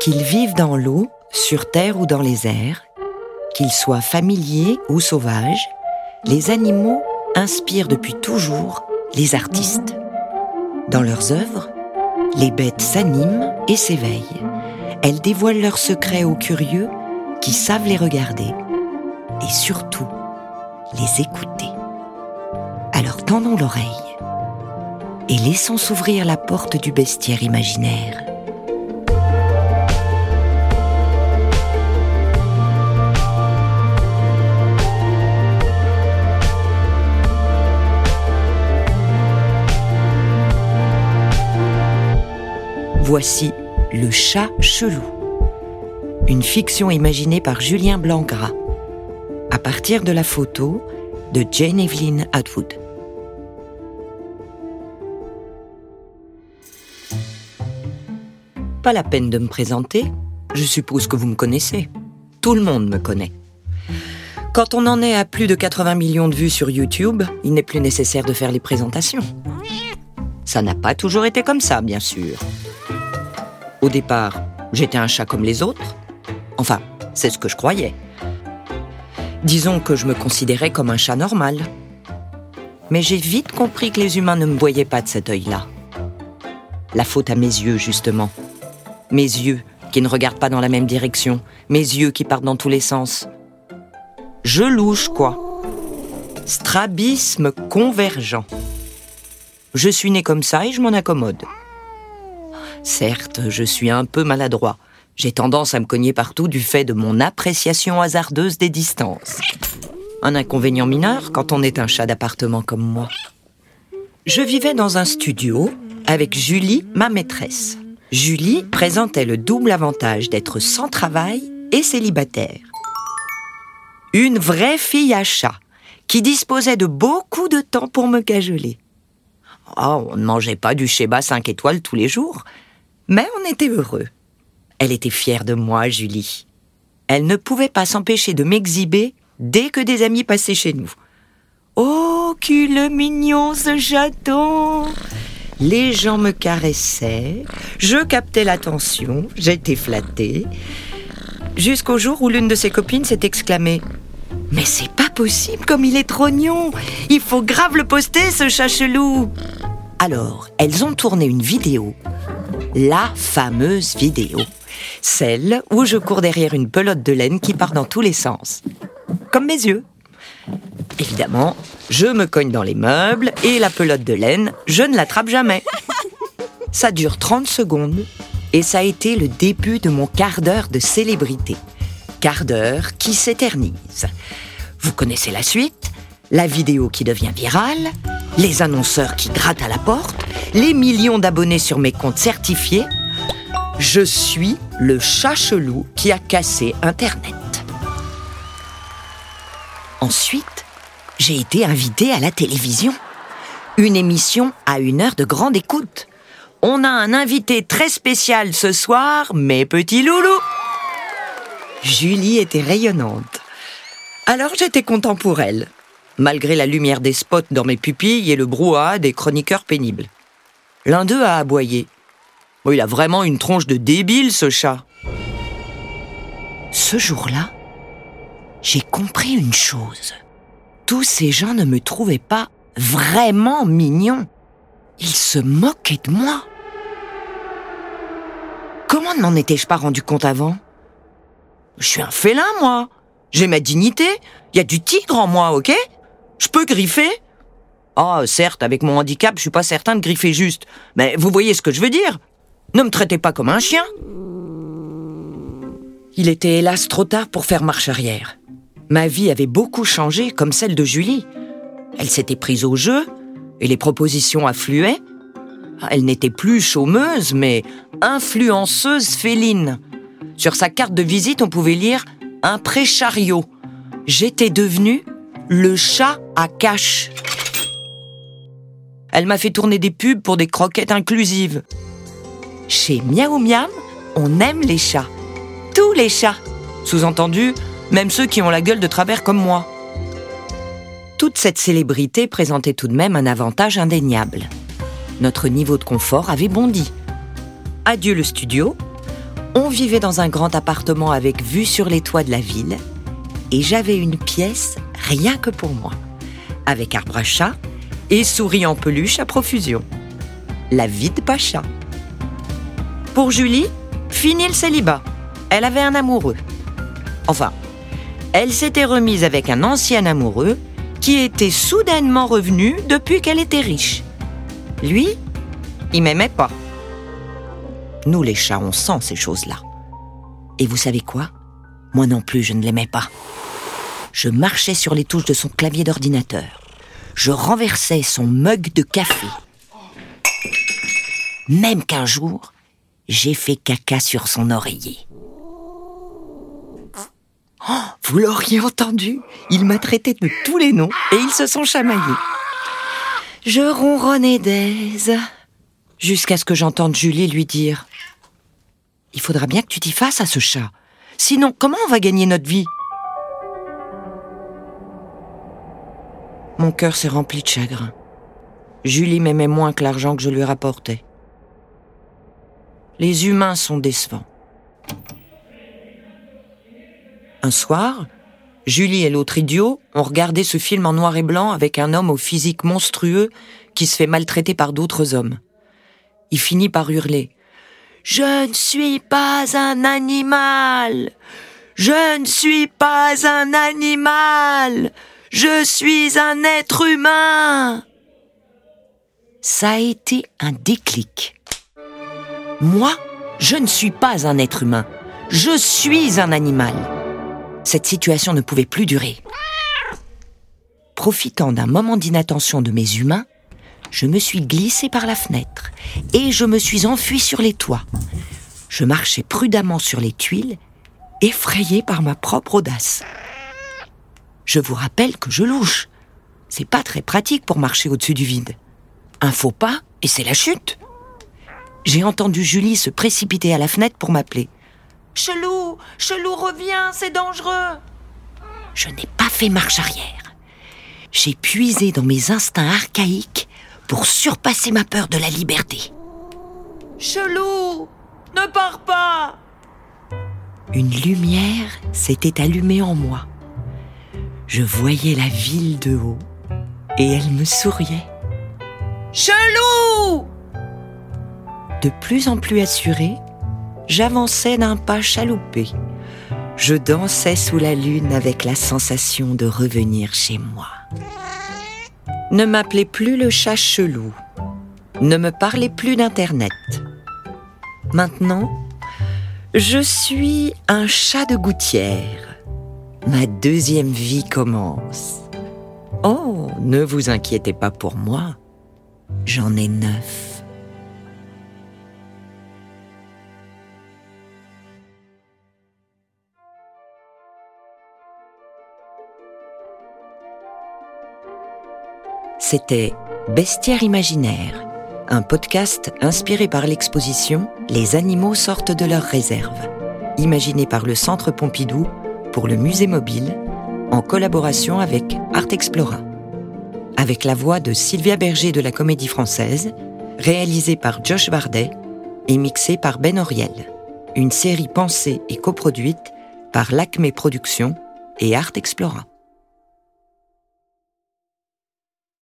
Qu'ils vivent dans l'eau, sur terre ou dans les airs, qu'ils soient familiers ou sauvages, les animaux inspirent depuis toujours les artistes. Dans leurs œuvres, les bêtes s'animent et s'éveillent. Elles dévoilent leurs secrets aux curieux qui savent les regarder et surtout les écouter. Alors tendons l'oreille et laissons s'ouvrir la porte du bestiaire imaginaire. Voici Le chat chelou, une fiction imaginée par Julien Blancgras, à partir de la photo de Jane Evelyn Atwood. Pas la peine de me présenter, je suppose que vous me connaissez. Tout le monde me connaît. Quand on en est à plus de 80 millions de vues sur YouTube, il n'est plus nécessaire de faire les présentations. Ça n'a pas toujours été comme ça, bien sûr. Au départ, j'étais un chat comme les autres. Enfin, c'est ce que je croyais. Disons que je me considérais comme un chat normal. Mais j'ai vite compris que les humains ne me voyaient pas de cet œil-là. La faute à mes yeux, justement. Mes yeux qui ne regardent pas dans la même direction. Mes yeux qui partent dans tous les sens. Je louche, quoi. Strabisme convergent. Je suis né comme ça et je m'en accommode. Certes, je suis un peu maladroit. J'ai tendance à me cogner partout du fait de mon appréciation hasardeuse des distances. Un inconvénient mineur quand on est un chat d'appartement comme moi. Je vivais dans un studio avec Julie, ma maîtresse. Julie présentait le double avantage d'être sans travail et célibataire. Une vraie fille à chat qui disposait de beaucoup de temps pour me cajoler. Oh, on ne mangeait pas du schéma 5 étoiles tous les jours, mais on était heureux. Elle était fière de moi, Julie. Elle ne pouvait pas s'empêcher de m'exhiber dès que des amis passaient chez nous. Oh, qu'il mignon ce chaton Les gens me caressaient, je captais l'attention, j'étais flattée. Jusqu'au jour où l'une de ses copines s'est exclamée Mais c'est pas possible comme il est trognon Il faut grave le poster, ce chat chelou Alors, elles ont tourné une vidéo la fameuse vidéo. Celle où je cours derrière une pelote de laine qui part dans tous les sens. Comme mes yeux. Évidemment, je me cogne dans les meubles et la pelote de laine, je ne l'attrape jamais. Ça dure 30 secondes et ça a été le début de mon quart d'heure de célébrité. Quart d'heure qui s'éternise. Vous connaissez la suite? La vidéo qui devient virale Les annonceurs qui grattent à la porte les millions d'abonnés sur mes comptes certifiés, je suis le chat chelou qui a cassé Internet. Ensuite, j'ai été invité à la télévision. Une émission à une heure de grande écoute. On a un invité très spécial ce soir, mes petits loulous. Julie était rayonnante. Alors j'étais content pour elle, malgré la lumière des spots dans mes pupilles et le brouhaha des chroniqueurs pénibles. L'un d'eux a aboyé. Il a vraiment une tronche de débile, ce chat. Ce jour-là, j'ai compris une chose. Tous ces gens ne me trouvaient pas vraiment mignon. Ils se moquaient de moi. Comment ne m'en étais-je pas rendu compte avant? Je suis un félin, moi. J'ai ma dignité. Il y a du tigre en moi, ok? Je peux griffer ah, certes, avec mon handicap, je suis pas certain de griffer juste. Mais vous voyez ce que je veux dire Ne me traitez pas comme un chien. Il était hélas trop tard pour faire marche arrière. Ma vie avait beaucoup changé, comme celle de Julie. Elle s'était prise au jeu, et les propositions affluaient. Elle n'était plus chômeuse, mais influenceuse féline. Sur sa carte de visite, on pouvait lire un pré-chariot. J'étais devenue le chat à cache. Elle m'a fait tourner des pubs pour des croquettes inclusives. Chez Miaou Miam, on aime les chats. Tous les chats. Sous-entendu, même ceux qui ont la gueule de travers comme moi. Toute cette célébrité présentait tout de même un avantage indéniable. Notre niveau de confort avait bondi. Adieu le studio. On vivait dans un grand appartement avec vue sur les toits de la ville et j'avais une pièce rien que pour moi, avec arbre à chat et souris en peluche à profusion. La vie de Pacha. Pour Julie, fini le célibat. Elle avait un amoureux. Enfin, elle s'était remise avec un ancien amoureux qui était soudainement revenu depuis qu'elle était riche. Lui, il m'aimait pas. Nous les chats, on sent ces choses-là. Et vous savez quoi? Moi non plus, je ne l'aimais pas. Je marchais sur les touches de son clavier d'ordinateur. Je renversais son mug de café. Même qu'un jour, j'ai fait caca sur son oreiller. Oh, vous l'auriez entendu, il m'a traité de tous les noms et ils se sont chamaillés. Je ronronnais d'aise jusqu'à ce que j'entende Julie lui dire Il faudra bien que tu t'y fasses à ce chat. Sinon, comment on va gagner notre vie? Mon cœur s'est rempli de chagrin. Julie m'aimait moins que l'argent que je lui rapportais. Les humains sont décevants. Un soir, Julie et l'autre idiot ont regardé ce film en noir et blanc avec un homme au physique monstrueux qui se fait maltraiter par d'autres hommes. Il finit par hurler. Je ne suis pas un animal. Je ne suis pas un animal. Je suis un être humain. Ça a été un déclic. Moi, je ne suis pas un être humain. Je suis un animal. Cette situation ne pouvait plus durer. Profitant d'un moment d'inattention de mes humains, je me suis glissé par la fenêtre et je me suis enfui sur les toits. Je marchais prudemment sur les tuiles, effrayé par ma propre audace. Je vous rappelle que je louche. C'est pas très pratique pour marcher au-dessus du vide. Un faux pas et c'est la chute. J'ai entendu Julie se précipiter à la fenêtre pour m'appeler. Chelou, Chelou, reviens, c'est dangereux. Je n'ai pas fait marche arrière. J'ai puisé dans mes instincts archaïques pour surpasser ma peur de la liberté. Chelou, ne pars pas. Une lumière s'était allumée en moi. Je voyais la ville de haut et elle me souriait. Chelou De plus en plus assurée, j'avançais d'un pas chaloupé. Je dansais sous la lune avec la sensation de revenir chez moi. Ne m'appelez plus le chat chelou. Ne me parlez plus d'Internet. Maintenant, je suis un chat de gouttière. Ma deuxième vie commence. Oh, ne vous inquiétez pas pour moi. J'en ai neuf. C'était Bestiaire imaginaire, un podcast inspiré par l'exposition Les animaux sortent de leur réserve, imaginé par le Centre Pompidou pour le Musée mobile, en collaboration avec Art Explora. Avec la voix de Sylvia Berger de la Comédie Française, réalisée par Josh Vardet et mixée par Ben Oriel. Une série pensée et coproduite par l'Acme Productions et Art Explora.